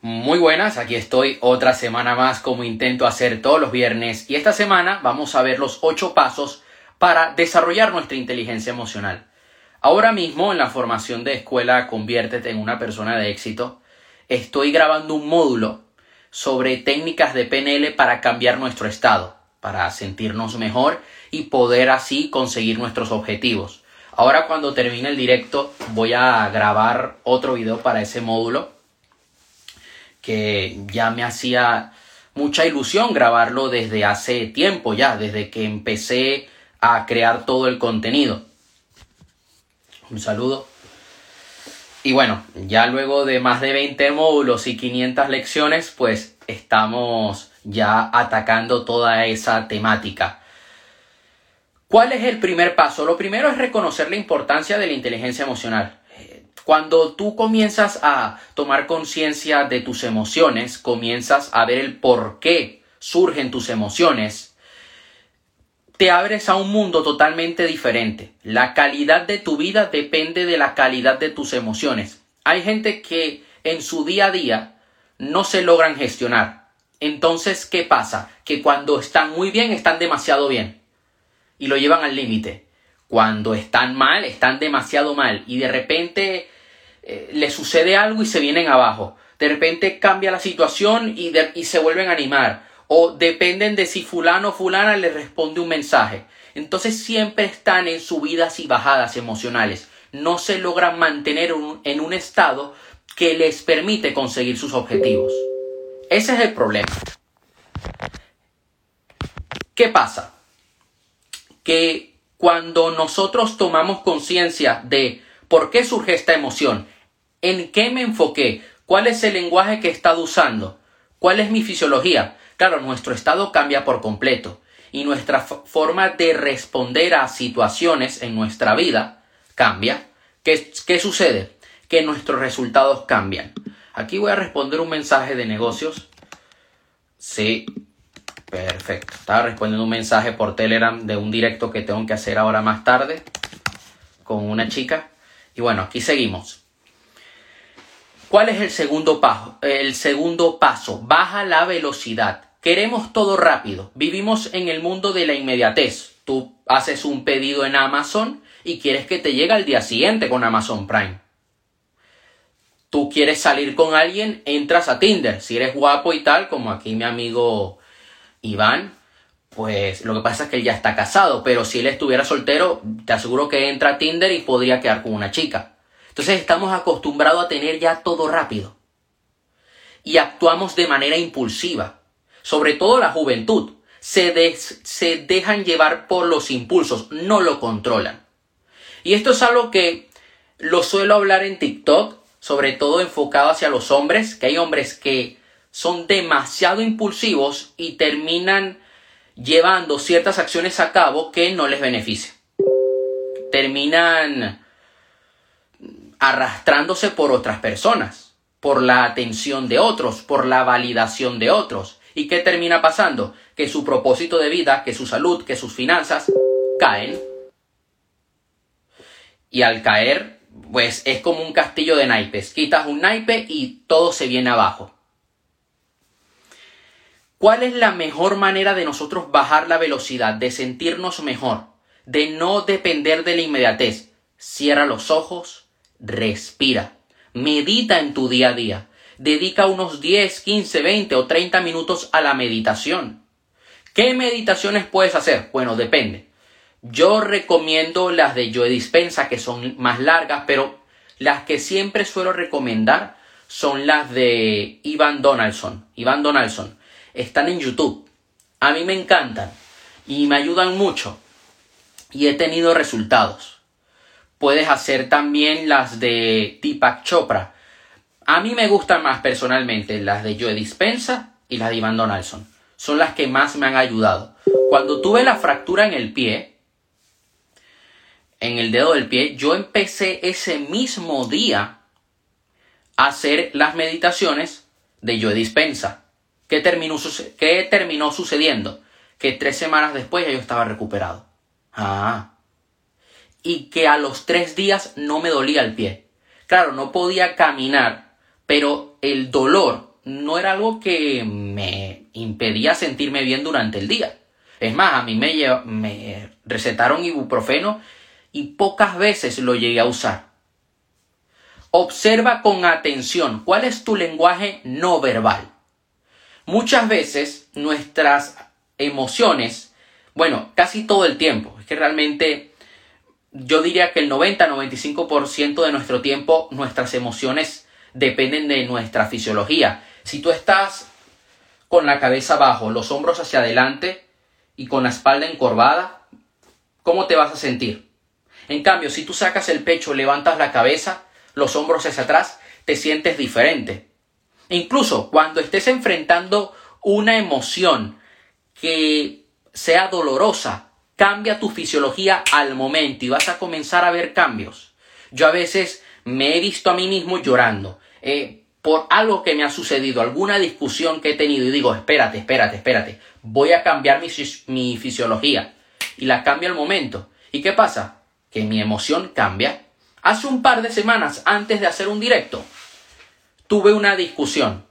Muy buenas, aquí estoy otra semana más como intento hacer todos los viernes y esta semana vamos a ver los ocho pasos para desarrollar nuestra inteligencia emocional. Ahora mismo en la formación de escuela Conviértete en una persona de éxito, estoy grabando un módulo sobre técnicas de PNL para cambiar nuestro estado, para sentirnos mejor y poder así conseguir nuestros objetivos. Ahora cuando termine el directo voy a grabar otro video para ese módulo que ya me hacía mucha ilusión grabarlo desde hace tiempo ya, desde que empecé a crear todo el contenido. Un saludo. Y bueno, ya luego de más de 20 módulos y 500 lecciones, pues estamos ya atacando toda esa temática. ¿Cuál es el primer paso? Lo primero es reconocer la importancia de la inteligencia emocional. Cuando tú comienzas a tomar conciencia de tus emociones, comienzas a ver el por qué surgen tus emociones, te abres a un mundo totalmente diferente. La calidad de tu vida depende de la calidad de tus emociones. Hay gente que en su día a día no se logran gestionar. Entonces, ¿qué pasa? Que cuando están muy bien, están demasiado bien. Y lo llevan al límite. Cuando están mal, están demasiado mal. Y de repente le sucede algo y se vienen abajo. De repente cambia la situación y, se vuelven a animar. O dependen de si fulano o fulana le responde un mensaje. Entonces siempre están en subidas y bajadas emocionales. No se logran mantener en un estado que les permite conseguir sus objetivos. Ese es el problema. ¿Qué pasa? Que cuando nosotros tomamos conciencia de por qué surge esta emoción ¿En qué me enfoqué? ¿Cuál es el lenguaje que he estado usando? ¿Cuál es mi fisiología? Claro, nuestro estado cambia por completo y nuestra forma de responder a situaciones en nuestra vida cambia. ¿Qué, ¿Qué, sucede? Que nuestros resultados cambian. Aquí voy a responder un mensaje de negocios. Sí, perfecto. Estaba respondiendo un mensaje por Telegram de un directo que tengo que hacer ahora más tarde con una chica. Y bueno, aquí seguimos. ¿Cuál es el segundo paso? El segundo paso, baja la velocidad. Queremos todo rápido. Vivimos en el mundo de la inmediatez. Tú haces un pedido en Amazon y quieres que te llegue al día siguiente con Amazon Prime. Tú quieres salir con alguien, entras a Tinder. Si eres guapo y tal, como aquí mi amigo Iván, pues lo que pasa es que él ya está casado, pero si él estuviera soltero, te aseguro que entra a Tinder y podría quedar con una chica. Entonces estamos acostumbrados a tener ya todo rápido. Y actuamos de manera impulsiva. Sobre todo la juventud. Se, se dejan llevar por los impulsos, no lo controlan. Y esto es algo que lo suelo hablar en TikTok, sobre todo enfocado hacia los hombres, que hay hombres que son demasiado impulsivos y terminan llevando ciertas acciones a cabo que no les benefician. Terminan arrastrándose por otras personas, por la atención de otros, por la validación de otros. ¿Y qué termina pasando? Que su propósito de vida, que su salud, que sus finanzas caen. Y al caer, pues es como un castillo de naipes. Quitas un naipe y todo se viene abajo. ¿Cuál es la mejor manera de nosotros bajar la velocidad, de sentirnos mejor, de no depender de la inmediatez? Cierra los ojos, respira, medita en tu día a día, dedica unos 10, 15, 20 o 30 minutos a la meditación. ¿Qué meditaciones puedes hacer? Bueno, depende. Yo recomiendo las de Joe Dispensa, que son más largas, pero las que siempre suelo recomendar son las de Ivan Donaldson. Ivan Donaldson. Están en YouTube. A mí me encantan y me ayudan mucho. Y he tenido resultados. Puedes hacer también las de Deepak Chopra. A mí me gustan más personalmente las de Joe Dispensa y las de Ivan Donaldson. Son las que más me han ayudado. Cuando tuve la fractura en el pie, en el dedo del pie, yo empecé ese mismo día a hacer las meditaciones de Joe Dispensa. ¿Qué terminó, ¿Qué terminó sucediendo? Que tres semanas después yo estaba recuperado. Ah, y que a los tres días no me dolía el pie. Claro, no podía caminar, pero el dolor no era algo que me impedía sentirme bien durante el día. Es más, a mí me, me recetaron ibuprofeno y pocas veces lo llegué a usar. Observa con atención cuál es tu lenguaje no verbal. Muchas veces nuestras emociones, bueno, casi todo el tiempo, es que realmente yo diría que el 90-95% de nuestro tiempo nuestras emociones dependen de nuestra fisiología. Si tú estás con la cabeza abajo, los hombros hacia adelante y con la espalda encorvada, ¿cómo te vas a sentir? En cambio, si tú sacas el pecho, levantas la cabeza, los hombros hacia atrás, te sientes diferente. incluso cuando estés enfrentando una emoción que sea dolorosa, cambia tu fisiología al momento y vas a comenzar a ver cambios. Yo a veces me he visto a mí mismo llorando eh, por algo que me ha sucedido, alguna discusión que he tenido y digo, espérate, espérate, espérate, voy a cambiar mi, mi fisiología y la cambio al momento. ¿Y qué pasa? Que mi emoción cambia. Hace un par de semanas antes de hacer un directo, tuve una discusión.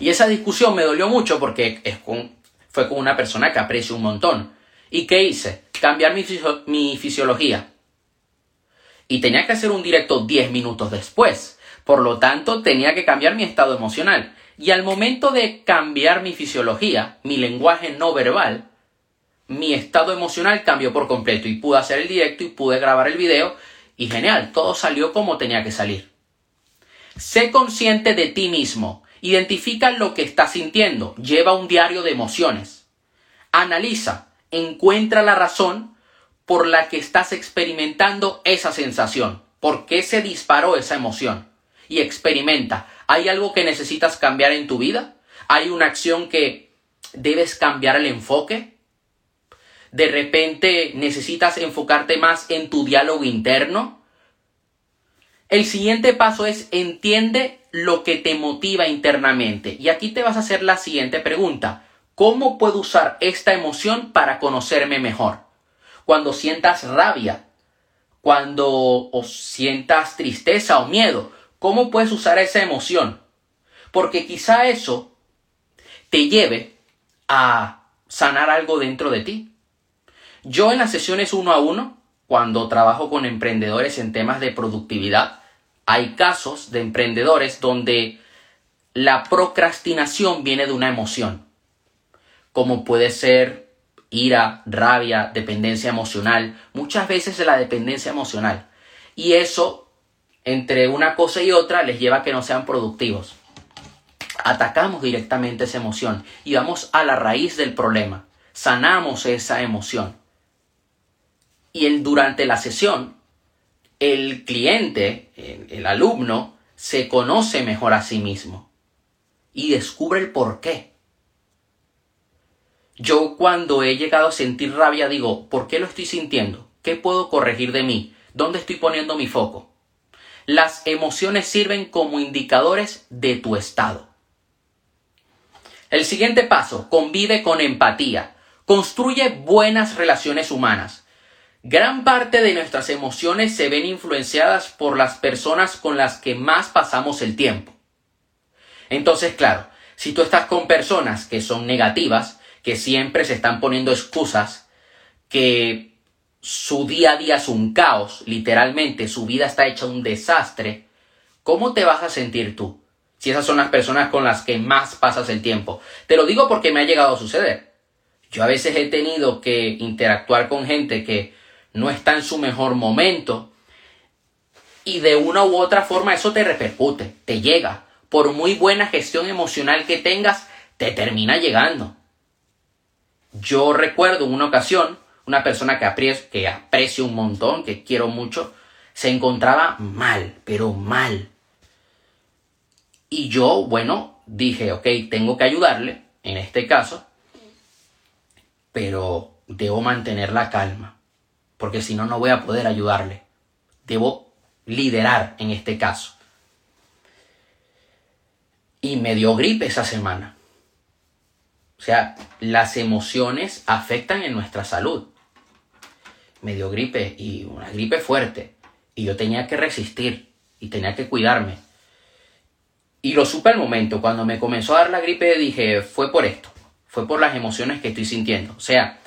Y esa discusión me dolió mucho porque es con, fue con una persona que aprecio un montón. ¿Y qué hice? Cambiar mi, mi fisiología y tenía que hacer un directo 10 minutos después. Por lo tanto, tenía que cambiar mi estado emocional. Y al momento de cambiar mi fisiología, mi lenguaje no verbal, mi estado emocional cambió por completo y pude hacer el directo y pude grabar el video y genial, todo salió como tenía que salir. Sé consciente de ti mismo, identifica lo que estás sintiendo, lleva un diario de emociones. Analiza, encuentra la razón por la que estás experimentando esa sensación. ¿Por qué se disparó esa emoción? Y experimenta. ¿Hay algo que necesitas cambiar en tu vida? ¿Hay una acción que debes cambiar el enfoque? ¿De repente necesitas enfocarte más en tu diálogo interno? El siguiente paso es entiende lo que te motiva internamente. Y aquí te vas a hacer la siguiente pregunta. ¿Cómo puedo usar esta emoción para conocerme mejor? cuando sientas rabia, cuando sientas tristeza o miedo. ¿Cómo puedes usar esa emoción? Porque quizá eso te lleve a sanar algo dentro de ti. Yo en las sesiones uno a uno, cuando trabajo con emprendedores en temas de productividad, hay casos de emprendedores donde la procrastinación viene de una emoción, como puede ser ira, rabia, dependencia emocional, muchas veces de la dependencia emocional. Y eso, entre una cosa y otra, les lleva a que no sean productivos. Atacamos directamente esa emoción y vamos a la raíz del problema. Sanamos esa emoción. Y el, durante la sesión, el cliente, el alumno, se conoce mejor a sí mismo y descubre el por qué. Yo cuando he llegado a sentir rabia digo, ¿por qué lo estoy sintiendo? ¿Qué puedo corregir de mí? ¿Dónde estoy poniendo mi foco? Las emociones sirven como indicadores de tu estado. El siguiente paso, convive con empatía. Construye buenas relaciones humanas. Gran parte de nuestras emociones se ven influenciadas por las personas con las que más pasamos el tiempo. Entonces, claro, si tú estás con personas que son negativas, que siempre se están poniendo excusas, que su día a día es un caos, literalmente, su vida está hecha un desastre, ¿cómo te vas a sentir tú? Si esas son las personas con las que más pasas el tiempo. Te lo digo porque me ha llegado a suceder. Yo a veces he tenido que interactuar con gente que no está en su mejor momento y de una u otra forma eso te repercute, te llega. Por muy buena gestión emocional que tengas, te termina llegando. Yo recuerdo en una ocasión, una persona que aprecio, que aprecio un montón, que quiero mucho, se encontraba mal, pero mal. Y yo, bueno, dije, ok, tengo que ayudarle, en este caso, pero debo mantener la calma, porque si no, no voy a poder ayudarle. Debo liderar en este caso. Y me dio gripe esa semana. O sea, las emociones afectan en nuestra salud. Me dio gripe y una gripe fuerte. Y yo tenía que resistir y tenía que cuidarme. Y lo supe al momento, cuando me comenzó a dar la gripe dije, fue por esto, fue por las emociones que estoy sintiendo. O sea,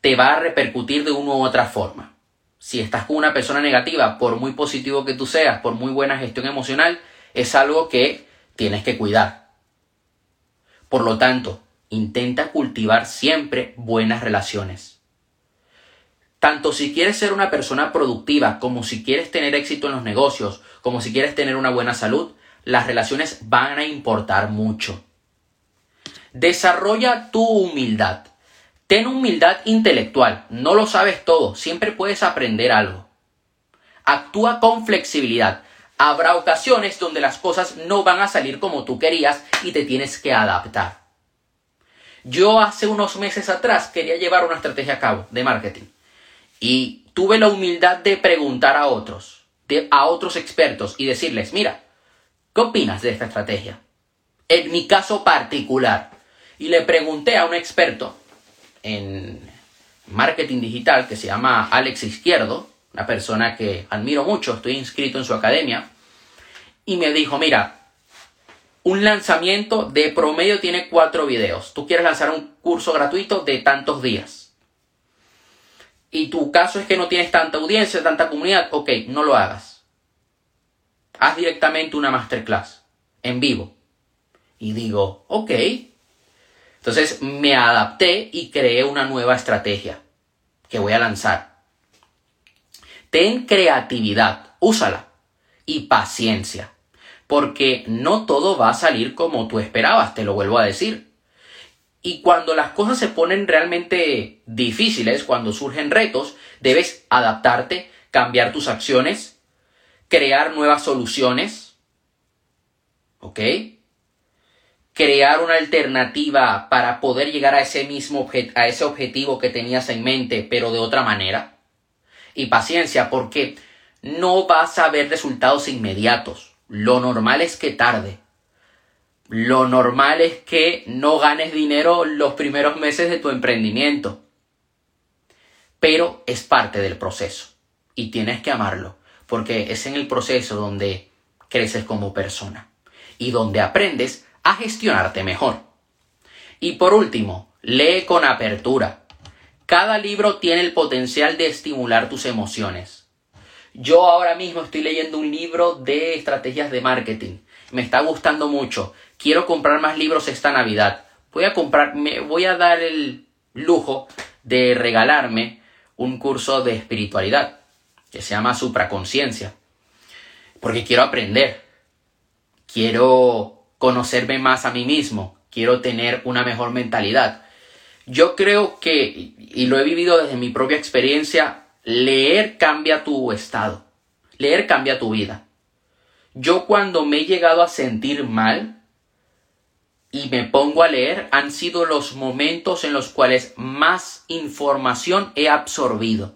te va a repercutir de una u otra forma. Si estás con una persona negativa, por muy positivo que tú seas, por muy buena gestión emocional, es algo que tienes que cuidar. Por lo tanto, intenta cultivar siempre buenas relaciones. Tanto si quieres ser una persona productiva, como si quieres tener éxito en los negocios, como si quieres tener una buena salud, las relaciones van a importar mucho. Desarrolla tu humildad. Ten humildad intelectual, no lo sabes todo, siempre puedes aprender algo. Actúa con flexibilidad. Habrá ocasiones donde las cosas no van a salir como tú querías y te tienes que adaptar. Yo hace unos meses atrás quería llevar una estrategia a cabo de marketing y tuve la humildad de preguntar a otros, a otros expertos y decirles, mira, ¿Qué opinas de esta estrategia? En mi caso particular. Y le pregunté a un experto en marketing digital que se llama Alex Izquierdo, una persona que admiro mucho, estoy inscrito en su academia, y me dijo, mira, un lanzamiento de promedio tiene cuatro videos. Tú quieres lanzar un curso gratuito de tantos días. Y tu caso es que no tienes tanta audiencia, tanta comunidad, ok, no lo hagas haz directamente una masterclass en vivo. Y digo, ok. Entonces me adapté y creé una nueva estrategia que voy a lanzar. Ten creatividad, úsala. Y paciencia. Porque no todo va a salir como tú esperabas, te lo vuelvo a decir. Y cuando las cosas se ponen realmente difíciles, cuando surgen retos, debes adaptarte, cambiar tus acciones crear nuevas soluciones, ¿ok? Crear una alternativa para poder llegar a ese mismo a ese objetivo que tenías en mente, pero de otra manera. Y paciencia, porque no vas a ver resultados inmediatos. Lo normal es que tarde. Lo normal es que no ganes dinero los primeros meses de tu emprendimiento. Pero es parte del proceso y tienes que amarlo porque es en el proceso donde creces como persona y donde aprendes a gestionarte mejor. Y por último, lee con apertura. Cada libro tiene el potencial de estimular tus emociones. Yo ahora mismo estoy leyendo un libro de estrategias de marketing. Me está gustando mucho. Quiero comprar más libros esta Navidad. Voy a comprar, me voy a dar el lujo de regalarme un curso de espiritualidad que se llama supraconciencia. Porque quiero aprender, quiero conocerme más a mí mismo, quiero tener una mejor mentalidad. Yo creo que, y lo he vivido desde mi propia experiencia, leer cambia tu estado, leer cambia tu vida. Yo cuando me he llegado a sentir mal y me pongo a leer, han sido los momentos en los cuales más información he absorbido.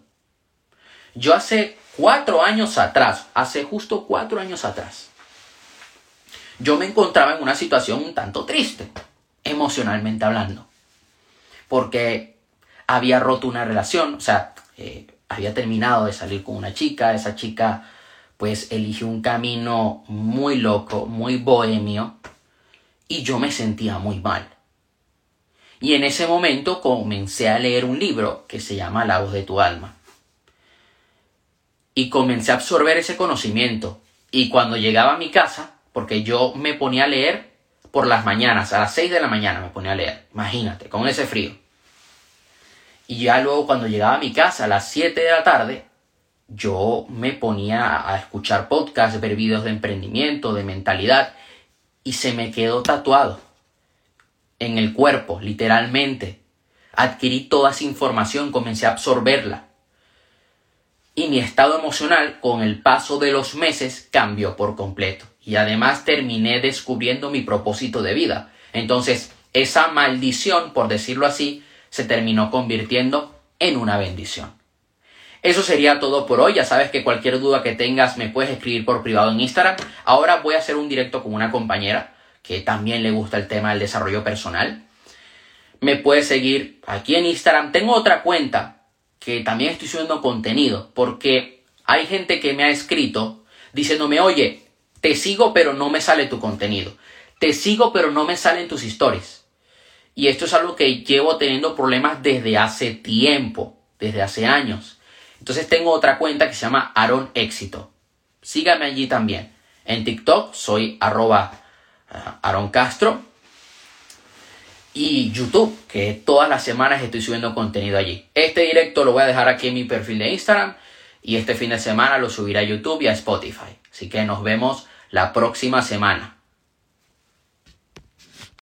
Yo hace cuatro años atrás, hace justo cuatro años atrás, yo me encontraba en una situación un tanto triste, emocionalmente hablando, porque había roto una relación, o sea, eh, había terminado de salir con una chica, esa chica pues eligió un camino muy loco, muy bohemio, y yo me sentía muy mal. Y en ese momento comencé a leer un libro que se llama La voz de tu alma y comencé a absorber ese conocimiento. Y cuando llegaba a mi casa, porque yo me ponía a leer por las mañanas, a las 6 de la mañana me ponía a leer, imagínate, con ese frío. Y ya luego cuando llegaba a mi casa a las 7 de la tarde, yo me ponía a escuchar podcasts, ver vídeos de emprendimiento, de mentalidad, y se me quedó tatuado en el cuerpo, literalmente. Adquirí toda esa información, comencé a absorberla y mi estado emocional con el paso de los meses cambió por completo. Y además terminé descubriendo mi propósito de vida. Entonces, esa maldición, por decirlo así, se terminó convirtiendo en una bendición. Eso sería todo por hoy. Ya sabes que cualquier duda que tengas me puedes escribir por privado en Instagram. Ahora voy a hacer un directo con una compañera que también le gusta el tema del desarrollo personal. Me puedes seguir aquí en Instagram. Tengo otra cuenta que también estoy subiendo contenido, porque hay gente que me ha escrito diciéndome, oye, Te sigo pero no me sale tu contenido. Te sigo pero no me salen tus stories. Y esto es algo que llevo teniendo problemas desde hace tiempo, desde hace años. Entonces tengo otra cuenta que se llama Aaron Éxito. Sígame allí también. En TikTok soy arroba eh, Aaron Castro. Y YouTube, que todas las semanas estoy subiendo contenido allí. Este directo lo voy a dejar aquí en mi perfil de Instagram. Y este fin de semana lo subiré a YouTube y a Spotify. Así que nos vemos la próxima semana.